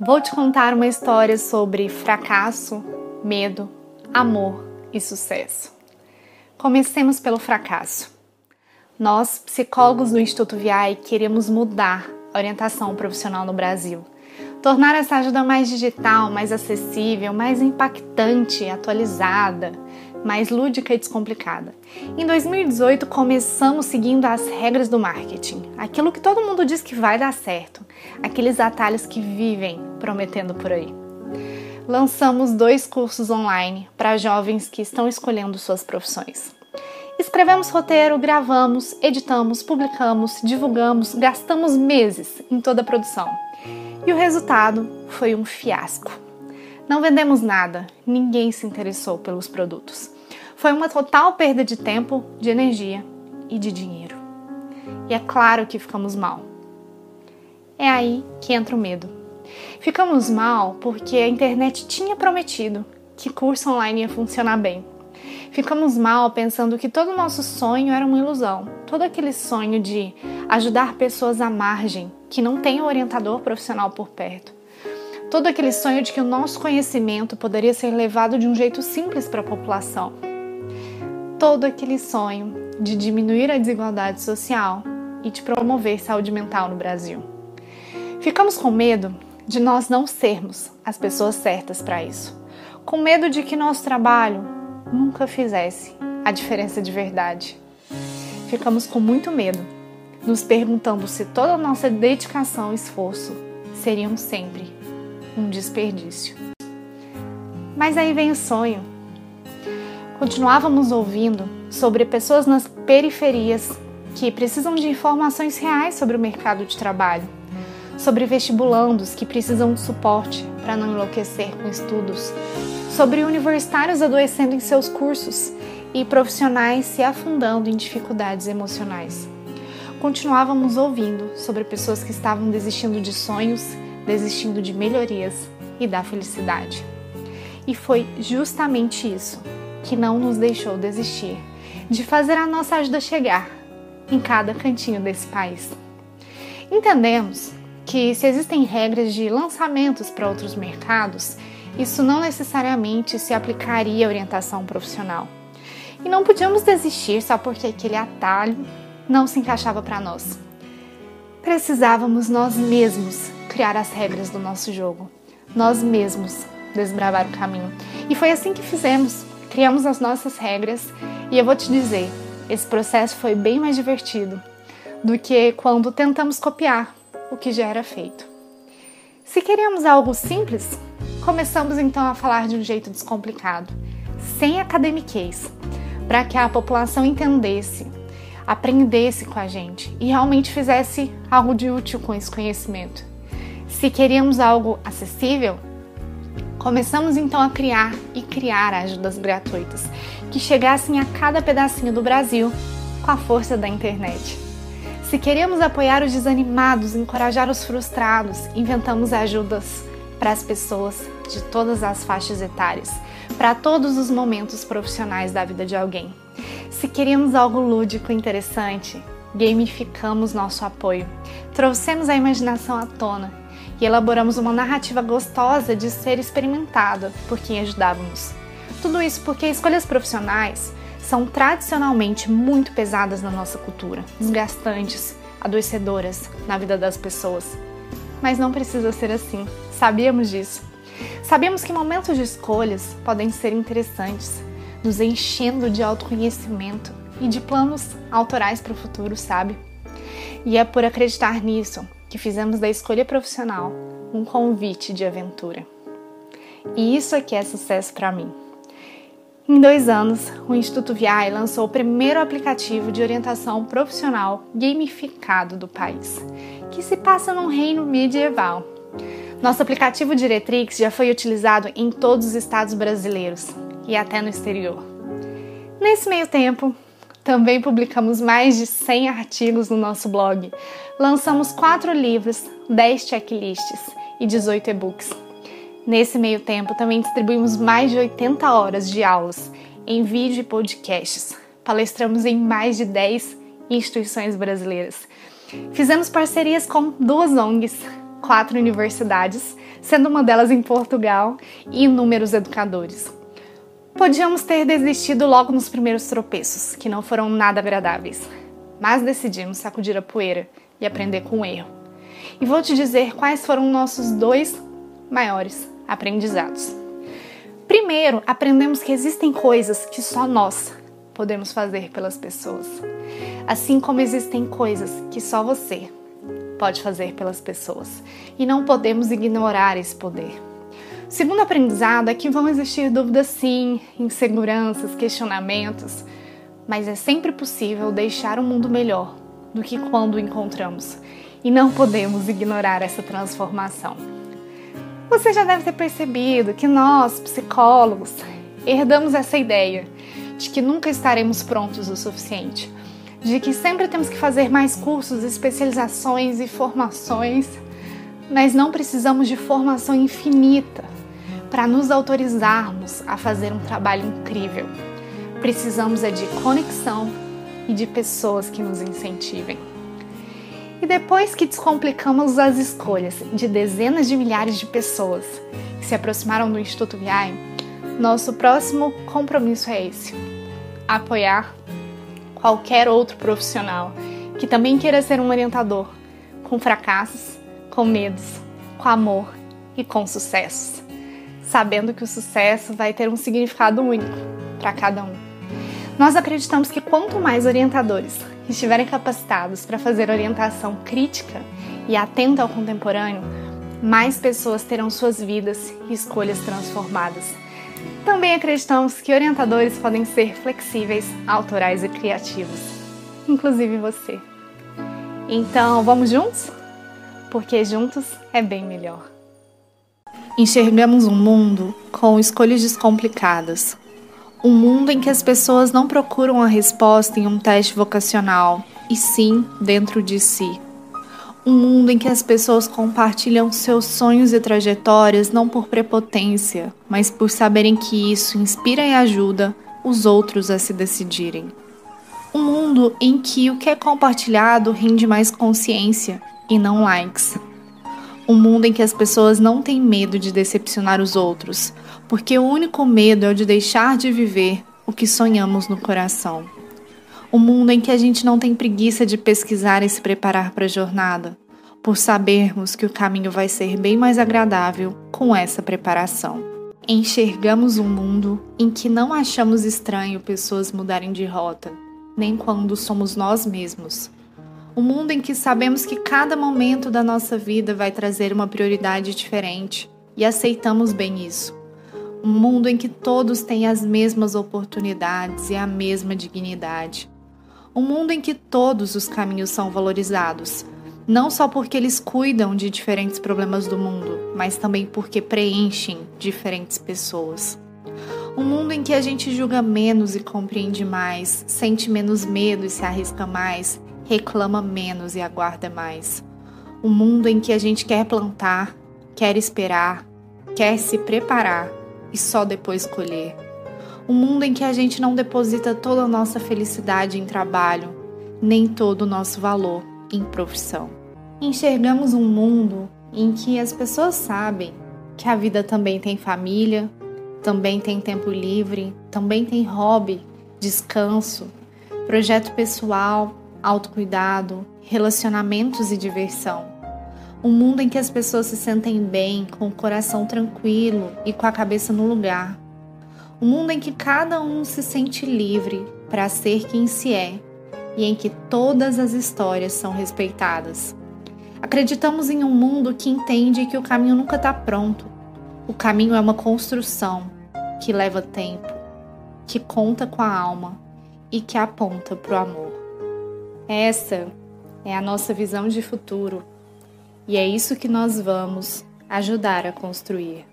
Vou te contar uma história sobre fracasso, medo, amor e sucesso. Comecemos pelo fracasso. Nós, psicólogos do Instituto VI, queremos mudar a orientação profissional no Brasil. Tornar essa ajuda mais digital, mais acessível, mais impactante, atualizada, mais lúdica e descomplicada. Em 2018, começamos seguindo as regras do marketing, aquilo que todo mundo diz que vai dar certo, aqueles atalhos que vivem prometendo por aí. Lançamos dois cursos online para jovens que estão escolhendo suas profissões. Escrevemos roteiro, gravamos, editamos, publicamos, divulgamos, gastamos meses em toda a produção. E o resultado foi um fiasco. Não vendemos nada, ninguém se interessou pelos produtos. Foi uma total perda de tempo, de energia e de dinheiro. E é claro que ficamos mal. É aí que entra o medo. Ficamos mal porque a internet tinha prometido que curso online ia funcionar bem. Ficamos mal pensando que todo o nosso sonho era uma ilusão. Todo aquele sonho de ajudar pessoas à margem, que não têm orientador profissional por perto. Todo aquele sonho de que o nosso conhecimento poderia ser levado de um jeito simples para a população. Todo aquele sonho de diminuir a desigualdade social e de promover saúde mental no Brasil. Ficamos com medo de nós não sermos as pessoas certas para isso. Com medo de que nosso trabalho nunca fizesse a diferença de verdade. Ficamos com muito medo, nos perguntando se toda a nossa dedicação e esforço seriam sempre um desperdício. Mas aí vem o sonho. Continuávamos ouvindo sobre pessoas nas periferias que precisam de informações reais sobre o mercado de trabalho, sobre vestibulandos que precisam de suporte para não enlouquecer com estudos, sobre universitários adoecendo em seus cursos e profissionais se afundando em dificuldades emocionais. Continuávamos ouvindo sobre pessoas que estavam desistindo de sonhos desistindo de melhorias e da felicidade. E foi justamente isso que não nos deixou desistir de fazer a nossa ajuda chegar em cada cantinho desse país. Entendemos que se existem regras de lançamentos para outros mercados, isso não necessariamente se aplicaria à orientação profissional. E não podíamos desistir só porque aquele atalho não se encaixava para nós. Precisávamos nós mesmos criar as regras do nosso jogo, nós mesmos desbravar o caminho. E foi assim que fizemos. Criamos as nossas regras e eu vou te dizer, esse processo foi bem mais divertido do que quando tentamos copiar o que já era feito. Se queríamos algo simples, começamos então a falar de um jeito descomplicado, sem academiquez, para que a população entendesse, aprendesse com a gente e realmente fizesse algo de útil com esse conhecimento. Se queríamos algo acessível, começamos então a criar e criar ajudas gratuitas que chegassem a cada pedacinho do Brasil com a força da internet. Se queríamos apoiar os desanimados, encorajar os frustrados, inventamos ajudas para as pessoas de todas as faixas etárias, para todos os momentos profissionais da vida de alguém. Se queríamos algo lúdico e interessante, gamificamos nosso apoio, trouxemos a imaginação à tona e elaboramos uma narrativa gostosa de ser experimentada por quem ajudávamos. Tudo isso porque escolhas profissionais são tradicionalmente muito pesadas na nossa cultura, desgastantes, adoecedoras na vida das pessoas. Mas não precisa ser assim, sabíamos disso. Sabemos que momentos de escolhas podem ser interessantes, nos enchendo de autoconhecimento e de planos autorais para o futuro, sabe? E é por acreditar nisso que fizemos da escolha profissional um convite de aventura. E isso aqui é sucesso para mim. Em dois anos, o Instituto VI lançou o primeiro aplicativo de orientação profissional gamificado do país, que se passa num reino medieval. Nosso aplicativo Diretrix já foi utilizado em todos os estados brasileiros e até no exterior. Nesse meio tempo, também publicamos mais de 100 artigos no nosso blog. Lançamos 4 livros, 10 checklists e 18 e-books. Nesse meio tempo, também distribuímos mais de 80 horas de aulas em vídeo e podcasts. Palestramos em mais de 10 instituições brasileiras. Fizemos parcerias com duas ONGs, quatro universidades, sendo uma delas em Portugal, e inúmeros educadores. Podíamos ter desistido logo nos primeiros tropeços, que não foram nada agradáveis, mas decidimos sacudir a poeira e aprender com o erro. E vou te dizer quais foram nossos dois maiores aprendizados. Primeiro, aprendemos que existem coisas que só nós podemos fazer pelas pessoas, assim como existem coisas que só você pode fazer pelas pessoas, e não podemos ignorar esse poder. Segundo aprendizado é que vão existir dúvidas sim, inseguranças, questionamentos, mas é sempre possível deixar o mundo melhor do que quando o encontramos, e não podemos ignorar essa transformação. Você já deve ter percebido que nós, psicólogos, herdamos essa ideia de que nunca estaremos prontos o suficiente, de que sempre temos que fazer mais cursos, especializações e formações, mas não precisamos de formação infinita para nos autorizarmos a fazer um trabalho incrível. Precisamos é de conexão e de pessoas que nos incentivem. E depois que descomplicamos as escolhas de dezenas de milhares de pessoas que se aproximaram do Instituto VI, nosso próximo compromisso é esse: apoiar qualquer outro profissional que também queira ser um orientador, com fracassos, com medos, com amor e com sucessos, sabendo que o sucesso vai ter um significado único para cada um. Nós acreditamos que quanto mais orientadores estiverem capacitados para fazer orientação crítica e atenta ao contemporâneo, mais pessoas terão suas vidas e escolhas transformadas também acreditamos que orientadores podem ser flexíveis, autorais e criativos, inclusive você. Então, vamos juntos? Porque juntos é bem melhor. Enxergamos um mundo com escolhas descomplicadas. Um mundo em que as pessoas não procuram a resposta em um teste vocacional, e sim dentro de si. Um mundo em que as pessoas compartilham seus sonhos e trajetórias não por prepotência, mas por saberem que isso inspira e ajuda os outros a se decidirem. Um mundo em que o que é compartilhado rende mais consciência e não likes. Um mundo em que as pessoas não têm medo de decepcionar os outros, porque o único medo é o de deixar de viver o que sonhamos no coração. Um mundo em que a gente não tem preguiça de pesquisar e se preparar para a jornada, por sabermos que o caminho vai ser bem mais agradável com essa preparação. Enxergamos um mundo em que não achamos estranho pessoas mudarem de rota, nem quando somos nós mesmos. Um mundo em que sabemos que cada momento da nossa vida vai trazer uma prioridade diferente e aceitamos bem isso. Um mundo em que todos têm as mesmas oportunidades e a mesma dignidade um mundo em que todos os caminhos são valorizados, não só porque eles cuidam de diferentes problemas do mundo, mas também porque preenchem diferentes pessoas. Um mundo em que a gente julga menos e compreende mais, sente menos medo e se arrisca mais, reclama menos e aguarda mais. Um mundo em que a gente quer plantar, quer esperar, quer se preparar e só depois colher um mundo em que a gente não deposita toda a nossa felicidade em trabalho, nem todo o nosso valor em profissão. Enxergamos um mundo em que as pessoas sabem que a vida também tem família, também tem tempo livre, também tem hobby, descanso, projeto pessoal, autocuidado, relacionamentos e diversão. Um mundo em que as pessoas se sentem bem, com o coração tranquilo e com a cabeça no lugar. Um mundo em que cada um se sente livre para ser quem se é e em que todas as histórias são respeitadas. Acreditamos em um mundo que entende que o caminho nunca está pronto. O caminho é uma construção que leva tempo, que conta com a alma e que aponta para o amor. Essa é a nossa visão de futuro e é isso que nós vamos ajudar a construir.